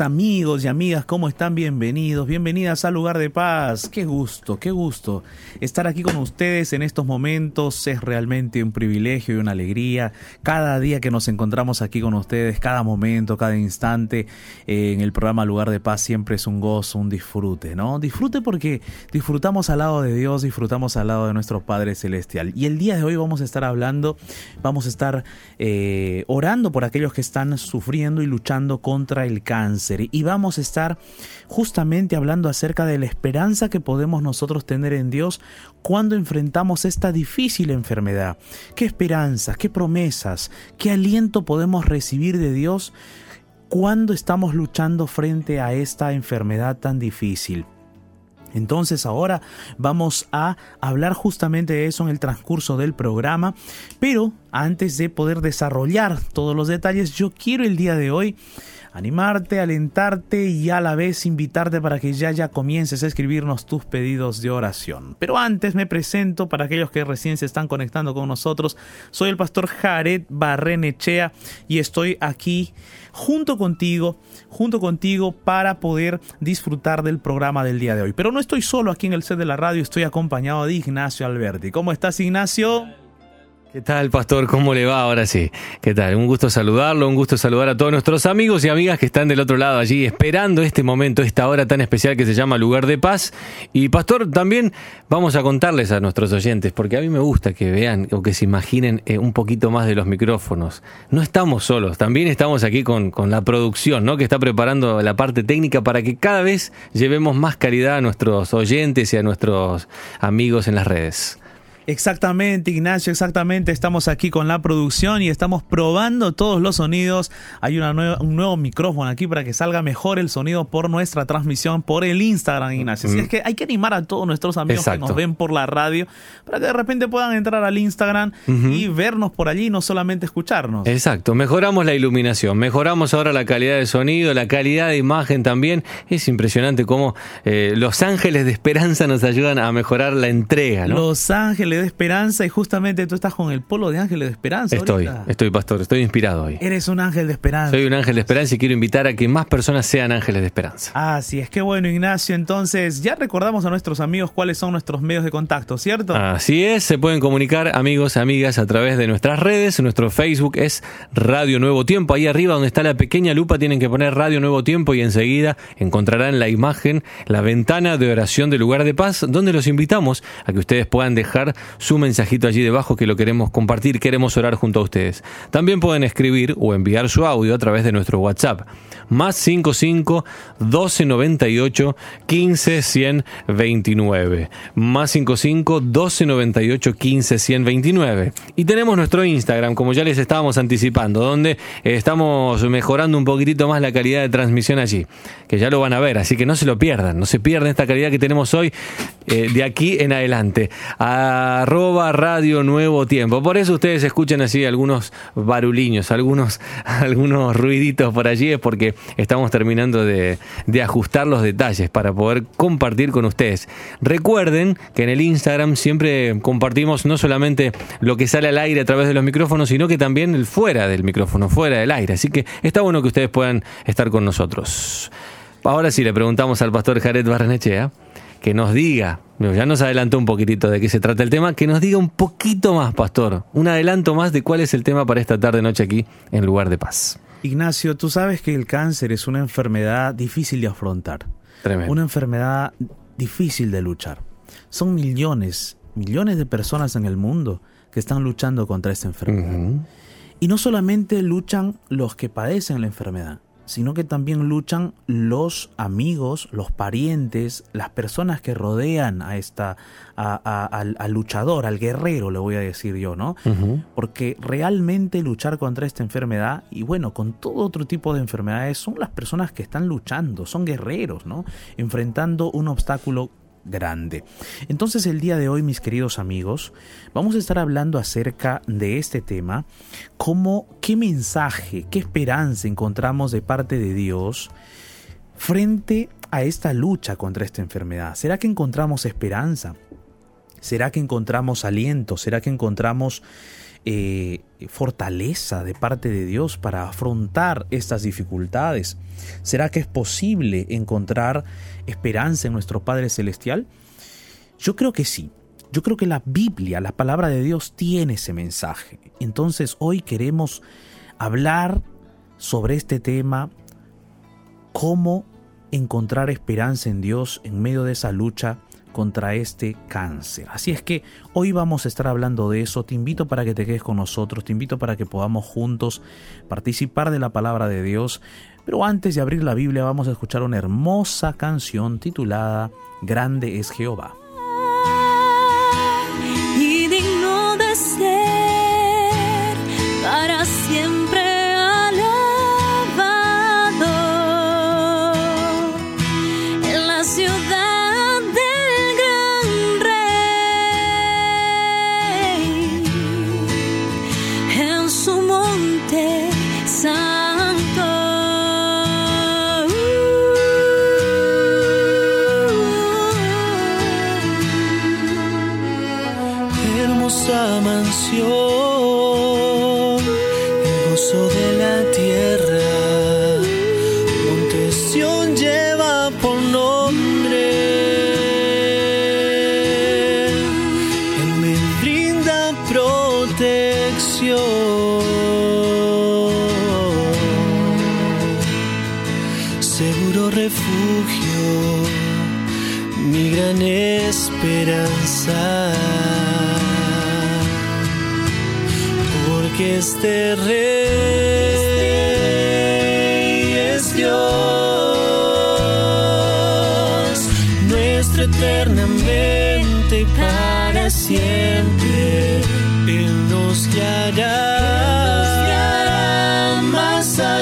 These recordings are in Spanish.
amigos y amigas, ¿cómo están? Bienvenidos, bienvenidas al lugar de paz. Qué gusto, qué gusto estar aquí con ustedes en estos momentos. Es realmente un privilegio y una alegría. Cada día que nos encontramos aquí con ustedes, cada momento, cada instante eh, en el programa Lugar de Paz siempre es un gozo, un disfrute, ¿no? Disfrute porque disfrutamos al lado de Dios, disfrutamos al lado de nuestro Padre Celestial. Y el día de hoy vamos a estar hablando, vamos a estar eh, orando por aquellos que están sufriendo y luchando contra el cáncer y vamos a estar justamente hablando acerca de la esperanza que podemos nosotros tener en Dios cuando enfrentamos esta difícil enfermedad. ¿Qué esperanzas, qué promesas, qué aliento podemos recibir de Dios cuando estamos luchando frente a esta enfermedad tan difícil? Entonces ahora vamos a hablar justamente de eso en el transcurso del programa, pero antes de poder desarrollar todos los detalles, yo quiero el día de hoy animarte, alentarte y a la vez invitarte para que ya ya comiences a escribirnos tus pedidos de oración. Pero antes me presento para aquellos que recién se están conectando con nosotros. Soy el pastor Jared Barrenechea y estoy aquí junto contigo, junto contigo para poder disfrutar del programa del día de hoy. Pero no estoy solo aquí en el set de la radio, estoy acompañado de Ignacio Alberti. ¿Cómo estás, Ignacio? ¿Qué tal, pastor? ¿Cómo le va ahora sí? ¿Qué tal? Un gusto saludarlo, un gusto saludar a todos nuestros amigos y amigas que están del otro lado allí esperando este momento, esta hora tan especial que se llama Lugar de Paz. Y pastor, también vamos a contarles a nuestros oyentes, porque a mí me gusta que vean o que se imaginen eh, un poquito más de los micrófonos. No estamos solos, también estamos aquí con, con la producción, ¿no? Que está preparando la parte técnica para que cada vez llevemos más calidad a nuestros oyentes y a nuestros amigos en las redes. Exactamente, Ignacio, exactamente. Estamos aquí con la producción y estamos probando todos los sonidos. Hay una un nuevo micrófono aquí para que salga mejor el sonido por nuestra transmisión por el Instagram, Ignacio. Así es que hay que animar a todos nuestros amigos que nos ven por la radio para que de repente puedan entrar al Instagram y vernos por allí, no solamente escucharnos. Exacto, mejoramos la iluminación, mejoramos ahora la calidad de sonido, la calidad de imagen también. Es impresionante cómo eh, los ángeles de esperanza nos ayudan a mejorar la entrega. ¿no? Los ángeles de esperanza y justamente tú estás con el polo de ángeles de esperanza. Estoy, estoy pastor, estoy inspirado hoy. Eres un ángel de esperanza. Soy un ángel de esperanza y quiero invitar a que más personas sean ángeles de esperanza. Así es, que bueno Ignacio, entonces ya recordamos a nuestros amigos cuáles son nuestros medios de contacto, ¿cierto? Así es, se pueden comunicar amigos, amigas a través de nuestras redes, nuestro Facebook es Radio Nuevo Tiempo, ahí arriba donde está la pequeña lupa tienen que poner Radio Nuevo Tiempo y enseguida encontrarán la imagen, la ventana de oración del lugar de paz, donde los invitamos a que ustedes puedan dejar su mensajito allí debajo que lo queremos compartir, queremos orar junto a ustedes. También pueden escribir o enviar su audio a través de nuestro WhatsApp. Más 55 1298 15 129. Más 55 1298 15 129. Y tenemos nuestro Instagram, como ya les estábamos anticipando, donde estamos mejorando un poquitito más la calidad de transmisión allí. Que ya lo van a ver, así que no se lo pierdan, no se pierdan esta calidad que tenemos hoy eh, de aquí en adelante. Arroba Radio Nuevo Tiempo. Por eso ustedes escuchan así algunos baruliños, algunos, algunos ruiditos por allí, es porque estamos terminando de, ajustar los detalles para poder compartir con ustedes. Recuerden que en el Instagram siempre compartimos no solamente lo que sale al aire a través de los micrófonos, sino que también el fuera del micrófono, fuera del aire. Así que está bueno que ustedes puedan estar con nosotros. Ahora sí le preguntamos al pastor Jared Barrenechea que nos diga, ya nos adelantó un poquitito de qué se trata el tema, que nos diga un poquito más, pastor, un adelanto más de cuál es el tema para esta tarde noche aquí en Lugar de Paz. Ignacio, tú sabes que el cáncer es una enfermedad difícil de afrontar. Tremendo. Una enfermedad difícil de luchar. Son millones, millones de personas en el mundo que están luchando contra esta enfermedad. Y no solamente luchan los que padecen la enfermedad, sino que también luchan los amigos, los parientes, las personas que rodean a esta, al, luchador, al guerrero, le voy a decir yo, ¿no? Porque realmente luchar contra esta enfermedad, y bueno, con todo otro tipo de enfermedades, son las personas que están luchando, son guerreros, ¿no? Enfrentando un obstáculo grande. Entonces el día de hoy, mis queridos amigos, vamos a estar hablando acerca de este tema, cómo, qué mensaje, qué esperanza encontramos de parte de Dios frente a esta lucha contra esta enfermedad. ¿Será que encontramos esperanza? ¿Será que encontramos aliento? ¿Será que encontramos eh, fortaleza de parte de Dios para afrontar estas dificultades? ¿Será que es posible encontrar esperanza en nuestro Padre Celestial? Yo creo que sí. Yo creo que la Biblia, la palabra de Dios, tiene ese mensaje. Entonces hoy queremos hablar sobre este tema, cómo encontrar esperanza en Dios en medio de esa lucha contra este cáncer. Así es que hoy vamos a estar hablando de eso. Te invito para que te quedes con nosotros, te invito para que podamos juntos participar de la palabra de Dios. Pero antes de abrir la Biblia vamos a escuchar una hermosa canción titulada Grande es Jehová. Este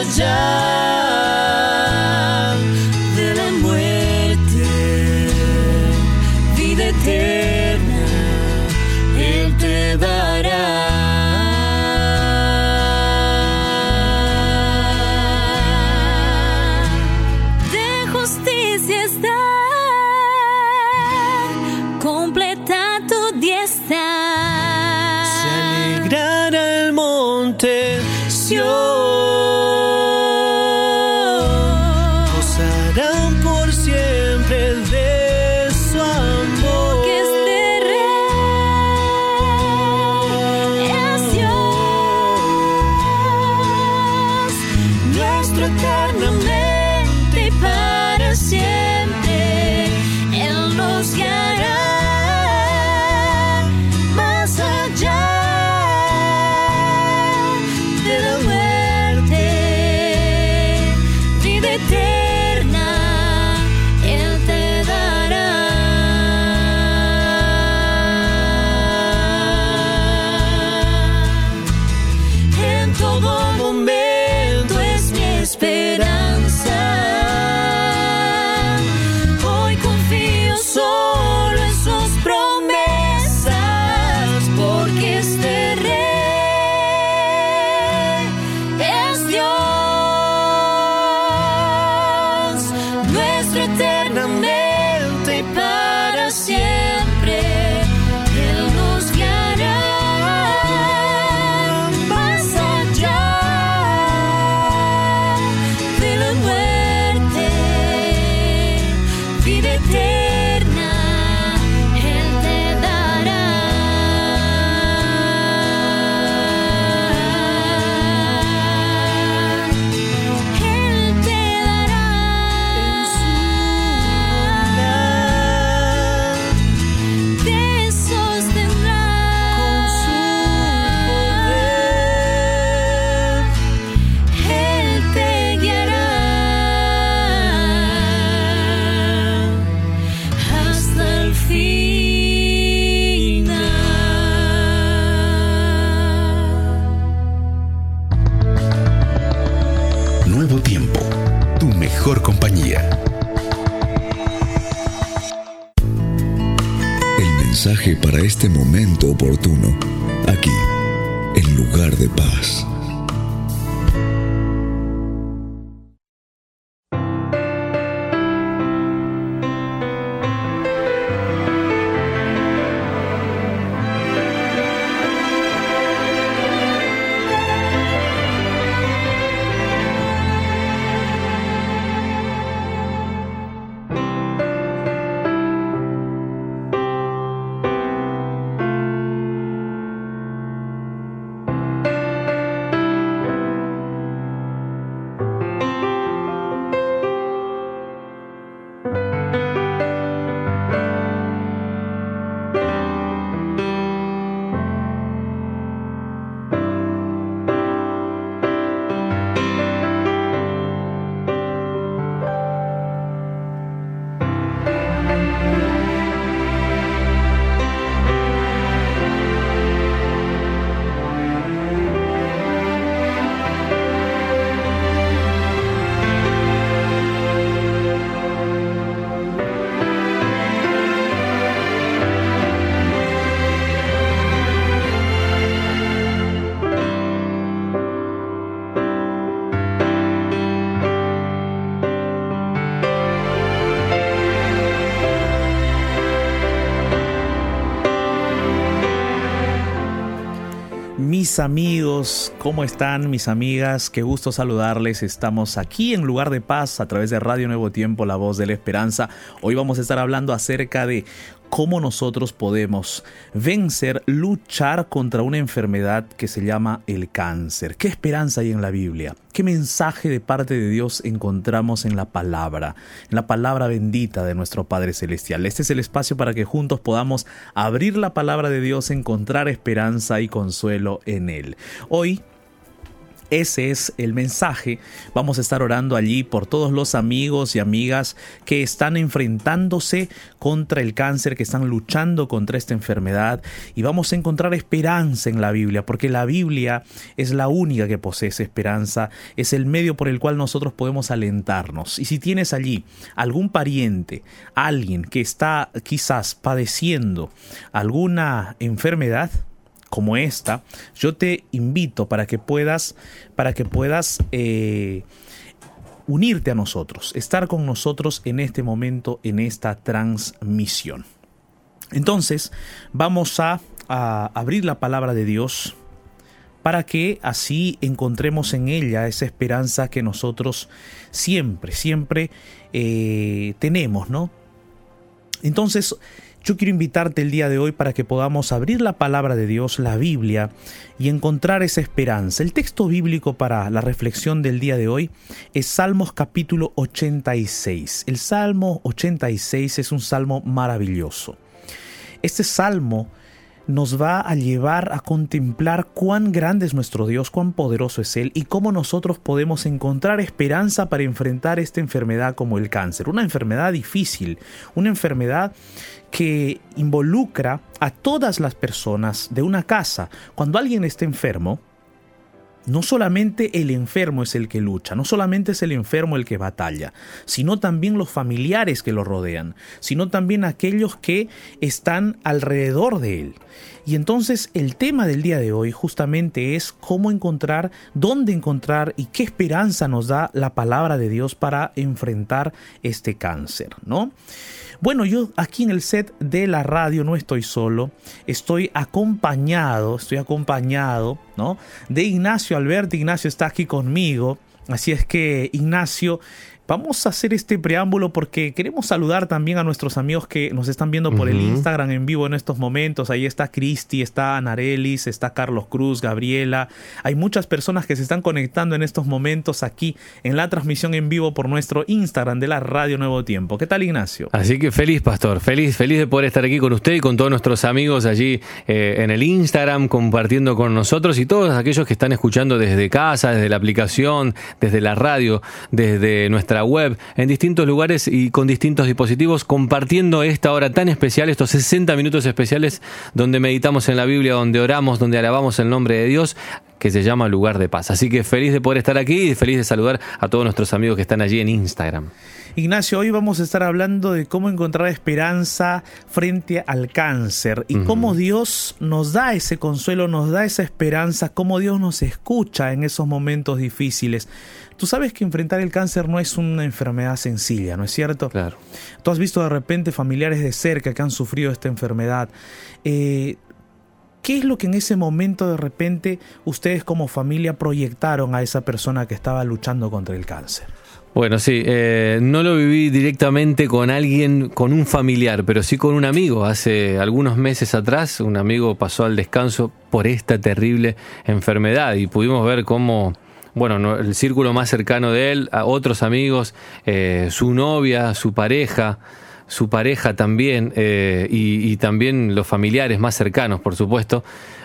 más Amigos, ¿cómo están mis amigas? Qué gusto saludarles. Estamos aquí en Lugar de Paz a través de Radio Nuevo Tiempo, la voz de la esperanza. Hoy vamos a estar hablando acerca de cómo nosotros podemos vencer, luchar contra una enfermedad que se llama el cáncer. ¿Qué esperanza hay en la Biblia? ¿Qué mensaje de parte de Dios encontramos en la palabra, en la palabra bendita de nuestro Padre Celestial? Este es el espacio para que juntos podamos abrir la palabra de Dios, encontrar esperanza y consuelo en Él. Hoy ese es el mensaje. Vamos a estar orando allí por todos los amigos y amigas que están enfrentándose contra el cáncer, que están luchando contra esta enfermedad. Y vamos a encontrar esperanza en la Biblia, porque la Biblia es la única que posee esperanza, es el medio por el cual nosotros podemos alentarnos. Y si tienes allí algún pariente, alguien que está quizás padeciendo alguna enfermedad, como esta, yo te invito para que puedas, para que puedas eh, unirte a nosotros, estar con nosotros en este momento, en esta transmisión. Entonces, vamos a, abrir la palabra de Dios para que así encontremos en ella esa esperanza que nosotros siempre, siempre eh, tenemos, ¿no? Entonces, yo quiero invitarte el día de hoy para que podamos abrir la palabra de Dios, la Biblia, y encontrar esa esperanza. El texto bíblico para la reflexión del día de hoy es Salmos capítulo 86. El Salmo 86 es un salmo maravilloso. Este salmo nos va a llevar a contemplar cuán grande es nuestro Dios, cuán poderoso es Él y cómo nosotros podemos encontrar esperanza para enfrentar esta enfermedad como el cáncer. Una enfermedad difícil, una enfermedad que involucra a todas las personas de una casa. Cuando alguien está enfermo, no solamente el enfermo es el que lucha, no solamente es el enfermo el que batalla, sino también los familiares que lo rodean, sino también aquellos que están alrededor de él. Y entonces el tema del día de hoy justamente es cómo encontrar, dónde encontrar y qué esperanza nos da la palabra de Dios para enfrentar este cáncer, ¿no? Bueno, yo aquí en el set de la radio no estoy solo, estoy acompañado, estoy acompañado, ¿no? De Ignacio Alberto, Ignacio está aquí conmigo, así es que Ignacio, Vamos a hacer este preámbulo porque queremos saludar también a nuestros amigos que nos están viendo por el Instagram en vivo en estos momentos. Ahí está Cristi, está Anarelis, está Carlos Cruz, Gabriela. Hay muchas personas que se están conectando en estos momentos aquí en la transmisión en vivo por nuestro Instagram de la Radio Nuevo Tiempo. ¿Qué tal, Ignacio? Así que feliz, Pastor. Feliz, feliz de poder estar aquí con usted y con todos nuestros amigos allí eh, en el Instagram compartiendo con nosotros y todos aquellos que están escuchando desde casa, desde la aplicación, desde la radio, desde nuestra nuestra web, en distintos lugares y con distintos dispositivos, compartiendo esta hora tan especial, estos 60 minutos especiales donde meditamos en la Biblia, donde oramos, donde alabamos el nombre de Dios que se llama Lugar de Paz. Así que feliz de poder estar aquí y feliz de saludar a todos nuestros amigos que están allí en Instagram. Ignacio, hoy vamos a estar hablando de cómo encontrar esperanza frente al cáncer y cómo Dios nos da ese consuelo, nos da esa esperanza, cómo Dios nos escucha en esos momentos difíciles. Tú sabes que enfrentar el cáncer no es una enfermedad sencilla, ¿no es cierto? Claro. Tú has visto de repente familiares de cerca que han sufrido esta enfermedad. Eh, ¿Qué es lo que en ese momento de repente ustedes como familia proyectaron a esa persona que estaba luchando contra el cáncer? Bueno, sí, eh, no lo viví directamente con alguien, con un familiar, pero sí con un amigo. Hace algunos meses atrás, un amigo pasó al descanso por esta terrible enfermedad y pudimos ver cómo, bueno, el círculo más cercano de él, a otros amigos, eh, su novia, su pareja, su pareja también eh, y, también los familiares más cercanos, por supuesto,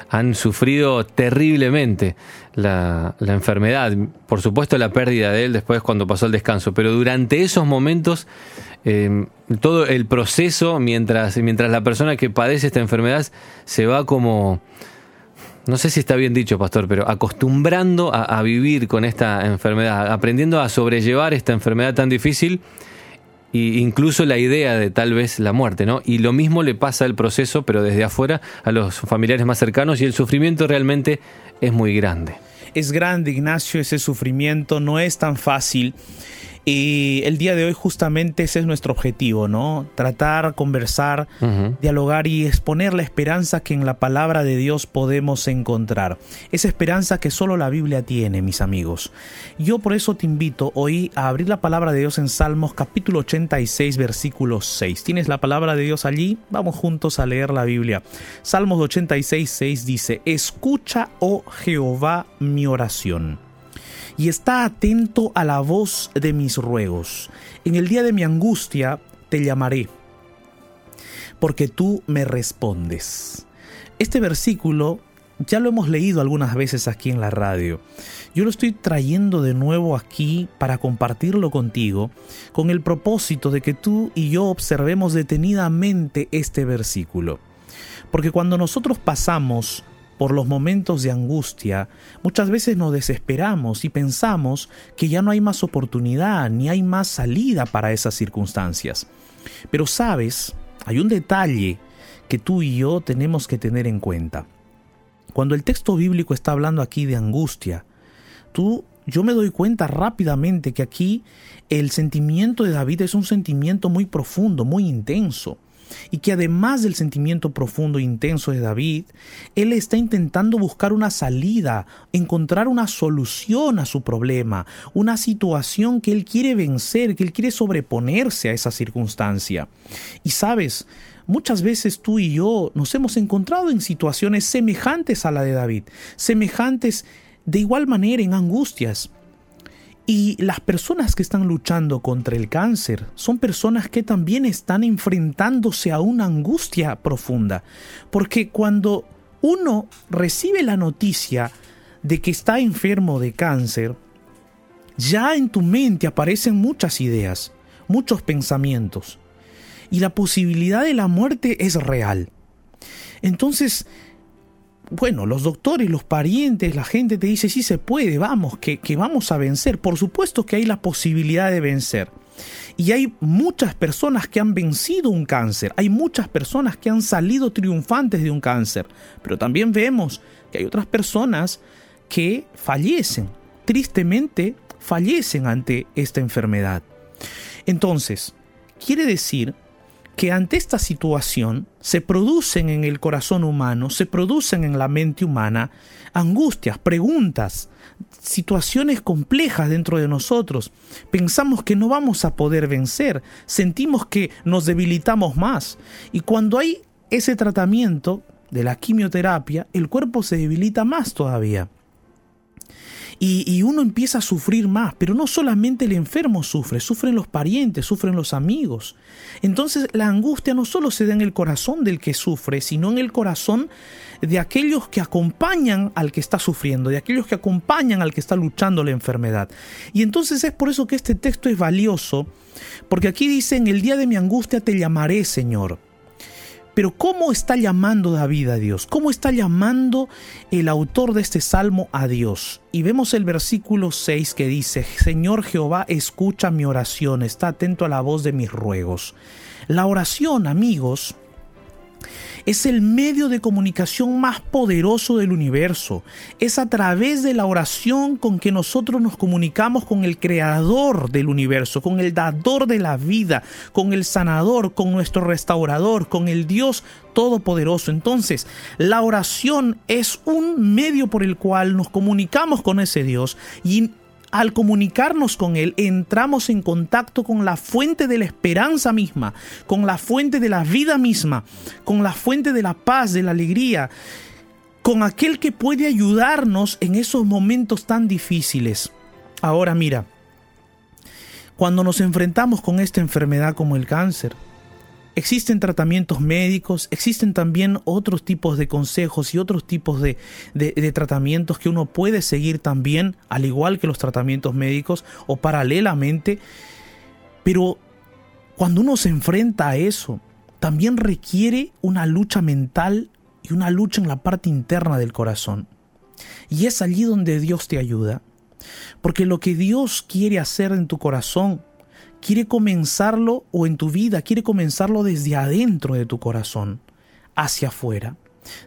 han sufrido terriblemente la, enfermedad. Por supuesto la pérdida de él después cuando pasó el descanso, pero durante esos momentos eh, todo el proceso mientras, mientras la persona que padece esta enfermedad se va como no sé si está bien dicho, pastor, pero acostumbrando a, vivir con esta enfermedad, aprendiendo a sobrellevar esta enfermedad tan difícil y incluso la idea de tal vez la muerte, ¿no? Y lo mismo le pasa al proceso, pero desde afuera, a los familiares más cercanos y el sufrimiento realmente es muy grande. Es grande, Ignacio, ese sufrimiento no es tan fácil. Y el día de hoy justamente ese es nuestro objetivo, ¿no? Tratar, conversar, dialogar y exponer la esperanza que en la palabra de Dios podemos encontrar. Esa esperanza que solo la Biblia tiene, mis amigos. Yo por eso te invito hoy a abrir la palabra de Dios en Salmos capítulo 86 versículo 6. ¿Tienes la palabra de Dios allí? Vamos juntos a leer la Biblia. Salmos 86, 6 dice, Escucha, oh Jehová, mi oración y está atento a la voz de mis ruegos. En el día de mi angustia te llamaré, porque tú me respondes. Este versículo ya lo hemos leído algunas veces aquí en la radio. Yo lo estoy trayendo de nuevo aquí para compartirlo contigo con el propósito de que tú y yo observemos detenidamente este versículo. Porque cuando nosotros pasamos por los momentos de angustia, muchas veces nos desesperamos y pensamos que ya no hay más oportunidad ni hay más salida para esas circunstancias. Pero sabes, hay un detalle que tú y yo tenemos que tener en cuenta. Cuando el texto bíblico está hablando aquí de angustia, tú yo me doy cuenta rápidamente que aquí el sentimiento de David es un sentimiento muy profundo, muy intenso y que además del sentimiento profundo e intenso de David, él está intentando buscar una salida, encontrar una solución a su problema, una situación que él quiere vencer, que él quiere sobreponerse a esa circunstancia. Y sabes, muchas veces tú y yo nos hemos encontrado en situaciones semejantes a la de David, semejantes de igual manera en angustias. Y las personas que están luchando contra el cáncer son personas que también están enfrentándose a una angustia profunda. Porque cuando uno recibe la noticia de que está enfermo de cáncer, ya en tu mente aparecen muchas ideas, muchos pensamientos. Y la posibilidad de la muerte es real. Entonces, bueno, los doctores, los parientes, la gente te dice, sí se puede, vamos, que, que vamos a vencer. Por supuesto que hay la posibilidad de vencer. Y hay muchas personas que han vencido un cáncer, hay muchas personas que han salido triunfantes de un cáncer, pero también vemos que hay otras personas que fallecen, tristemente fallecen ante esta enfermedad. Entonces, quiere decir que ante esta situación se producen en el corazón humano, se producen en la mente humana angustias, preguntas, situaciones complejas dentro de nosotros. Pensamos que no vamos a poder vencer, sentimos que nos debilitamos más. Y cuando hay ese tratamiento de la quimioterapia, el cuerpo se debilita más todavía. Y, uno empieza a sufrir más, pero no solamente el enfermo sufre, sufren los parientes, sufren los amigos. Entonces la angustia no solo se da en el corazón del que sufre, sino en el corazón de aquellos que acompañan al que está sufriendo, de aquellos que acompañan al que está luchando la enfermedad. Y entonces es por eso que este texto es valioso, porque aquí dice, en el día de mi angustia te llamaré Señor. Pero ¿cómo está llamando David a Dios? ¿Cómo está llamando el autor de este salmo a Dios? Y vemos el versículo 6 que dice, Señor Jehová, escucha mi oración, está atento a la voz de mis ruegos. La oración, amigos, es el medio de comunicación más poderoso del universo. Es a través de la oración con que nosotros nos comunicamos con el creador del universo, con el dador de la vida, con el sanador, con nuestro restaurador, con el Dios todopoderoso. Entonces, la oración es un medio por el cual nos comunicamos con ese Dios y al comunicarnos con Él, entramos en contacto con la fuente de la esperanza misma, con la fuente de la vida misma, con la fuente de la paz, de la alegría, con aquel que puede ayudarnos en esos momentos tan difíciles. Ahora mira, cuando nos enfrentamos con esta enfermedad como el cáncer, Existen tratamientos médicos, existen también otros tipos de consejos y otros tipos de, tratamientos que uno puede seguir también, al igual que los tratamientos médicos o paralelamente. Pero cuando uno se enfrenta a eso, también requiere una lucha mental y una lucha en la parte interna del corazón. Y es allí donde Dios te ayuda. Porque lo que Dios quiere hacer en tu corazón quiere comenzarlo o en tu vida quiere comenzarlo desde adentro de tu corazón, hacia afuera.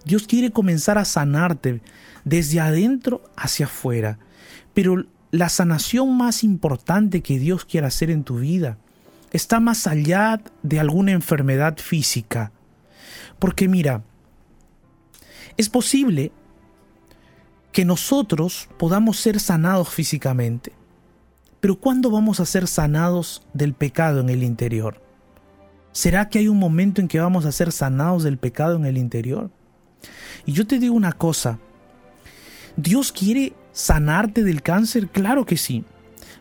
Dios quiere comenzar a sanarte desde adentro hacia afuera. Pero la sanación más importante que Dios quiere hacer en tu vida está más allá de alguna enfermedad física. Porque mira, es posible que nosotros podamos ser sanados físicamente. Pero ¿cuándo vamos a ser sanados del pecado en el interior? ¿Será que hay un momento en que vamos a ser sanados del pecado en el interior? Y yo te digo una cosa, ¿Dios quiere sanarte del cáncer? Claro que sí.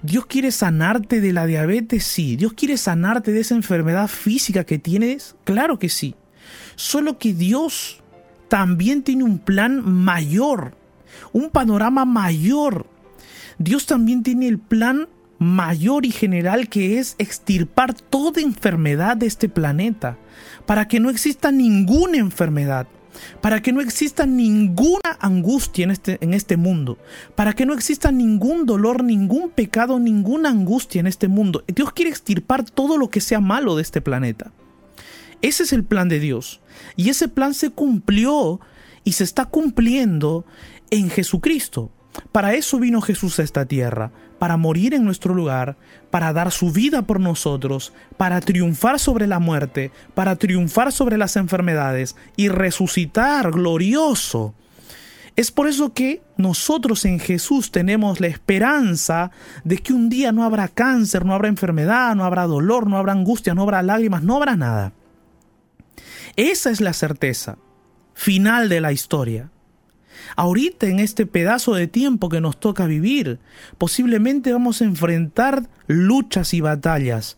¿Dios quiere sanarte de la diabetes? Sí. ¿Dios quiere sanarte de esa enfermedad física que tienes? Claro que sí. Solo que Dios también tiene un plan mayor, un panorama mayor. Dios también tiene el plan mayor y general que es extirpar toda enfermedad de este planeta, para que no exista ninguna enfermedad, para que no exista ninguna angustia en este, en este mundo, para que no exista ningún dolor, ningún pecado, ninguna angustia en este mundo. Dios quiere extirpar todo lo que sea malo de este planeta. Ese es el plan de Dios. Y ese plan se cumplió y se está cumpliendo en Jesucristo. Para eso vino Jesús a esta tierra, para morir en nuestro lugar, para dar su vida por nosotros, para triunfar sobre la muerte, para triunfar sobre las enfermedades y resucitar glorioso. Es por eso que nosotros en Jesús tenemos la esperanza de que un día no habrá cáncer, no habrá enfermedad, no habrá dolor, no habrá angustia, no habrá lágrimas, no habrá nada. Esa es la certeza final de la historia. Ahorita en este pedazo de tiempo que nos toca vivir, posiblemente vamos a enfrentar luchas y batallas,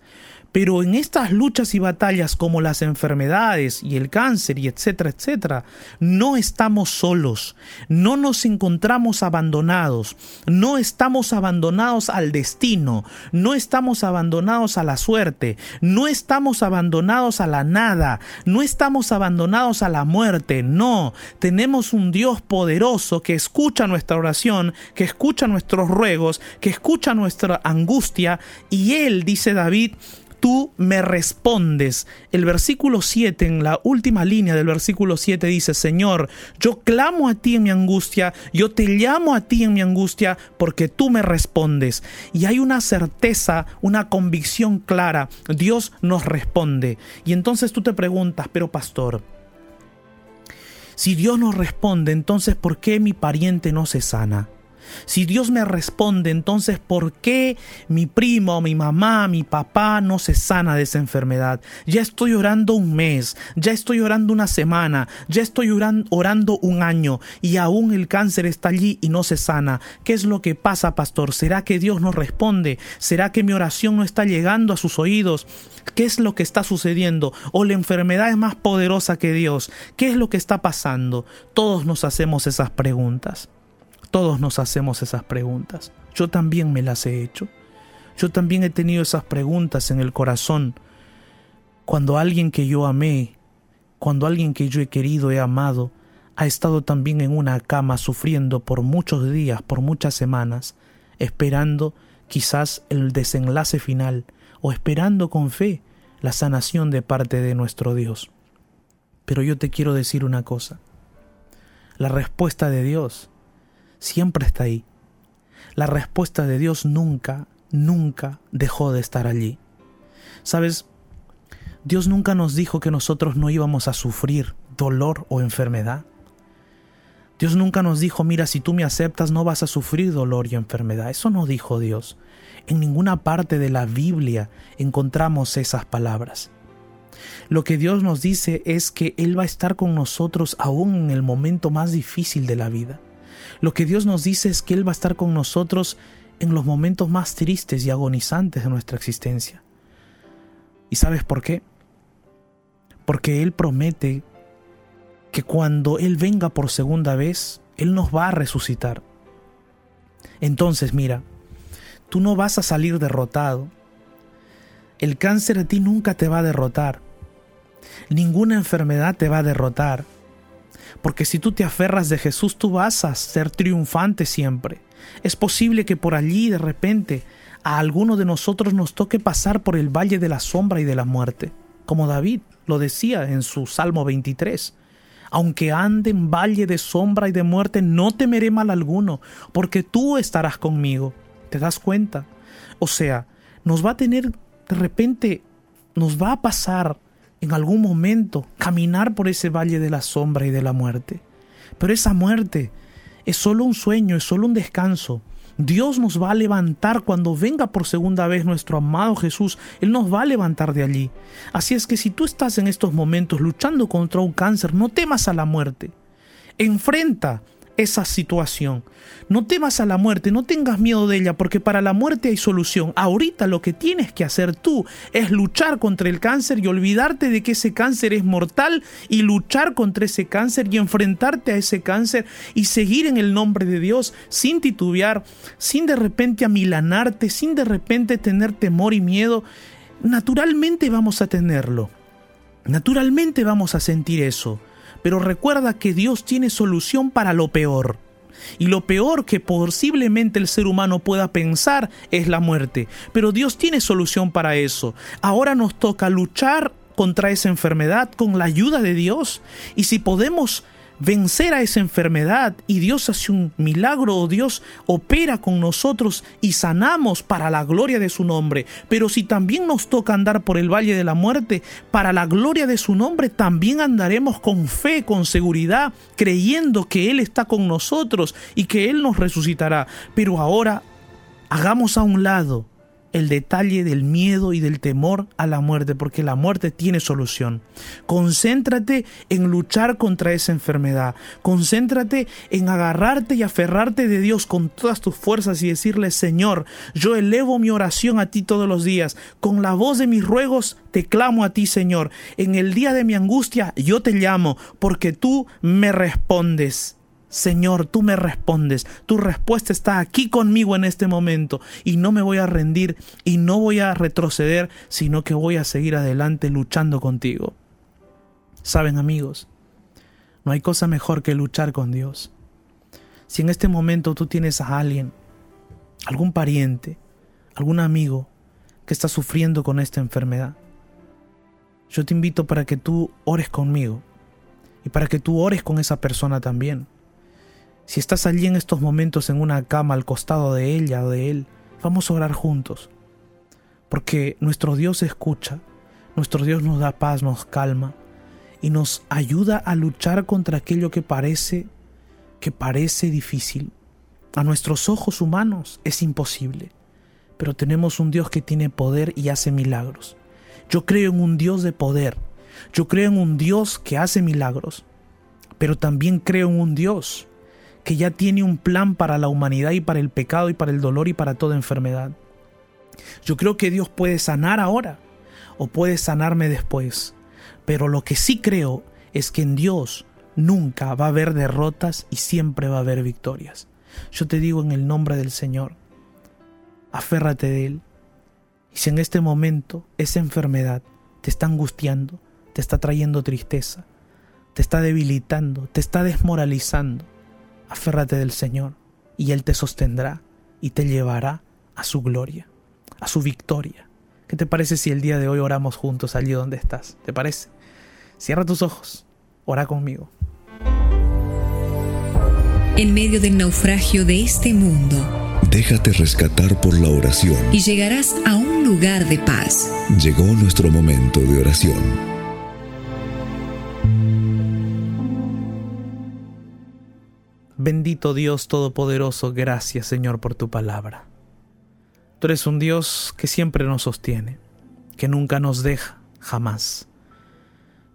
pero en estas luchas y batallas como las enfermedades y el cáncer y etcétera, etcétera, no estamos solos, no nos encontramos abandonados, no estamos abandonados al destino, no estamos abandonados a la suerte, no estamos abandonados a la nada, no estamos abandonados a la muerte, no, tenemos un Dios poderoso que escucha nuestra oración, que escucha nuestros ruegos, que escucha nuestra angustia y Él, dice David, tú me respondes. El versículo 7, en la última línea del versículo 7 dice, Señor, yo clamo a ti en mi angustia, yo te llamo a ti en mi angustia, porque tú me respondes. Y hay una certeza, una convicción clara, Dios nos responde. Y entonces tú te preguntas, pero pastor, si Dios nos responde, entonces ¿por qué mi pariente no se sana? Si Dios me responde, entonces ¿por qué mi primo, mi mamá, mi papá no se sana de esa enfermedad? Ya estoy orando un mes, ya estoy orando una semana, ya estoy orando un año y aún el cáncer está allí y no se sana. ¿Qué es lo que pasa, pastor? ¿Será que Dios no responde? ¿Será que mi oración no está llegando a sus oídos? ¿Qué es lo que está sucediendo? ¿O la enfermedad es más poderosa que Dios? ¿Qué es lo que está pasando? Todos nos hacemos esas preguntas. Todos nos hacemos esas preguntas. Yo también me las he hecho. Yo también he tenido esas preguntas en el corazón. Cuando alguien que yo amé, cuando alguien que yo he querido, he amado, ha estado también en una cama sufriendo por muchos días, por muchas semanas, esperando quizás el desenlace final o esperando con fe la sanación de parte de nuestro Dios. Pero yo te quiero decir una cosa. La respuesta de Dios siempre está ahí. La respuesta de Dios nunca, nunca dejó de estar allí. Sabes, Dios nunca nos dijo que nosotros no íbamos a sufrir dolor o enfermedad. Dios nunca nos dijo, mira, si tú me aceptas no vas a sufrir dolor y enfermedad. Eso no dijo Dios. En ninguna parte de la Biblia encontramos esas palabras. Lo que Dios nos dice es que Él va a estar con nosotros aún en el momento más difícil de la vida. Lo que Dios nos dice es que Él va a estar con nosotros en los momentos más tristes y agonizantes de nuestra existencia. ¿Y sabes por qué? Porque Él promete que cuando Él venga por segunda vez, Él nos va a resucitar. Entonces, mira, tú no vas a salir derrotado. El cáncer a ti nunca te va a derrotar. Ninguna enfermedad te va a derrotar. Porque si tú te aferras de Jesús, tú vas a ser triunfante siempre. Es posible que por allí de repente a alguno de nosotros nos toque pasar por el valle de la sombra y de la muerte, como David lo decía en su Salmo 23. Aunque ande en valle de sombra y de muerte, no temeré mal alguno, porque tú estarás conmigo. ¿Te das cuenta? O sea, nos va a tener de repente, nos va a pasar en algún momento caminar por ese valle de la sombra y de la muerte. Pero esa muerte es solo un sueño, es solo un descanso. Dios nos va a levantar cuando venga por segunda vez nuestro amado Jesús. Él nos va a levantar de allí. Así es que si tú estás en estos momentos luchando contra un cáncer, no temas a la muerte. Enfrenta esa situación. No temas a la muerte, no tengas miedo de ella, porque para la muerte hay solución. Ahorita lo que tienes que hacer tú es luchar contra el cáncer y olvidarte de que ese cáncer es mortal y luchar contra ese cáncer y enfrentarte a ese cáncer y seguir en el nombre de Dios sin titubear, sin de repente amilanarte, sin de repente tener temor y miedo. Naturalmente vamos a tenerlo. Naturalmente vamos a sentir eso pero recuerda que Dios tiene solución para lo peor. Y lo peor que posiblemente el ser humano pueda pensar es la muerte. Pero Dios tiene solución para eso. Ahora nos toca luchar contra esa enfermedad con la ayuda de Dios. Y si podemos vencer a esa enfermedad y Dios hace un milagro o Dios opera con nosotros y sanamos para la gloria de su nombre. Pero si también nos toca andar por el valle de la muerte, para la gloria de su nombre también andaremos con fe, con seguridad, creyendo que Él está con nosotros y que Él nos resucitará. Pero ahora hagamos a un lado el detalle del miedo y del temor a la muerte, porque la muerte tiene solución. Concéntrate en luchar contra esa enfermedad. Concéntrate en agarrarte y aferrarte de Dios con todas tus fuerzas y decirle, Señor, yo elevo mi oración a ti todos los días. Con la voz de mis ruegos te clamo a ti, Señor. En el día de mi angustia yo te llamo, porque tú me respondes. Señor, tú me respondes, tu respuesta está aquí conmigo en este momento y no me voy a rendir y no voy a retroceder, sino que voy a seguir adelante luchando contigo. Saben amigos, no hay cosa mejor que luchar con Dios. Si en este momento tú tienes a alguien, algún pariente, algún amigo que está sufriendo con esta enfermedad, yo te invito para que tú ores conmigo y para que tú ores con esa persona también si estás allí en estos momentos en una cama al costado de ella o de él, vamos a orar juntos. Porque nuestro Dios escucha, nuestro Dios nos da paz, nos calma y nos ayuda a luchar contra aquello que parece que parece difícil. A nuestros ojos humanos es imposible, pero tenemos un Dios que tiene poder y hace milagros. Yo creo en un Dios de poder, yo creo en un Dios que hace milagros, pero también creo en un Dios que ya tiene un plan para la humanidad y para el pecado y para el dolor y para toda enfermedad. Yo creo que Dios puede sanar ahora o puede sanarme después, pero lo que sí creo es que en Dios nunca va a haber derrotas y siempre va a haber victorias. Yo te digo en el nombre del Señor, aférrate de Él. Y si en este momento esa enfermedad te está angustiando, te está trayendo tristeza, te está debilitando, te está desmoralizando, aférrate del Señor y Él te sostendrá y te llevará a su gloria, a su victoria. ¿Qué te parece si el día de hoy oramos juntos allí donde estás? ¿Te parece? Cierra tus ojos, ora conmigo. En medio del naufragio de este mundo, déjate rescatar por la oración y llegarás a un lugar de paz. Llegó nuestro momento de oración. Bendito Dios Todopoderoso, gracias Señor por tu palabra. Tú eres un Dios que siempre nos sostiene, que nunca nos deja, jamás.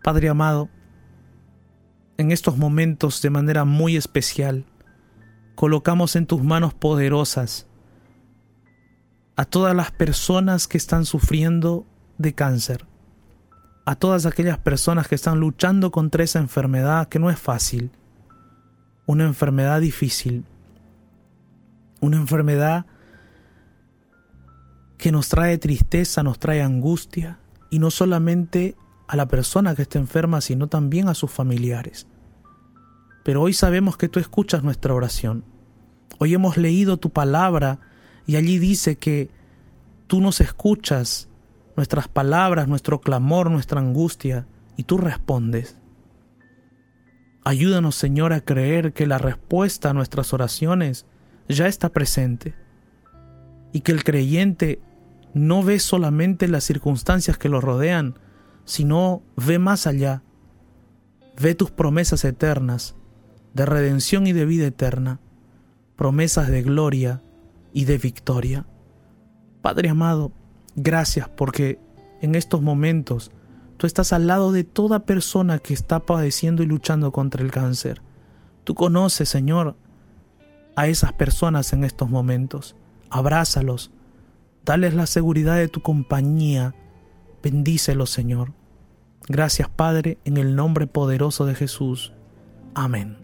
Padre amado, en estos momentos de manera muy especial, colocamos en tus manos poderosas a todas las personas que están sufriendo de cáncer, a todas aquellas personas que están luchando contra esa enfermedad que no es fácil, una enfermedad difícil, una enfermedad que nos trae tristeza, nos trae angustia, y no solamente a la persona que está enferma, sino también a sus familiares. Pero hoy sabemos que tú escuchas nuestra oración. Hoy hemos leído tu palabra y allí dice que tú nos escuchas nuestras palabras, nuestro clamor, nuestra angustia, y tú respondes. Ayúdanos, Señor, a creer que la respuesta a nuestras oraciones ya está presente y que el creyente no ve solamente las circunstancias que lo rodean, sino ve más allá, ve tus promesas eternas de redención y de vida eterna, promesas de gloria y de victoria. Padre amado, gracias porque en estos momentos Tú estás al lado de toda persona que está padeciendo y luchando contra el cáncer. Tú conoces, Señor, a esas personas en estos momentos. Abrázalos. Dales la seguridad de tu compañía. Bendícelos, Señor. Gracias, Padre, en el nombre poderoso de Jesús. Amén.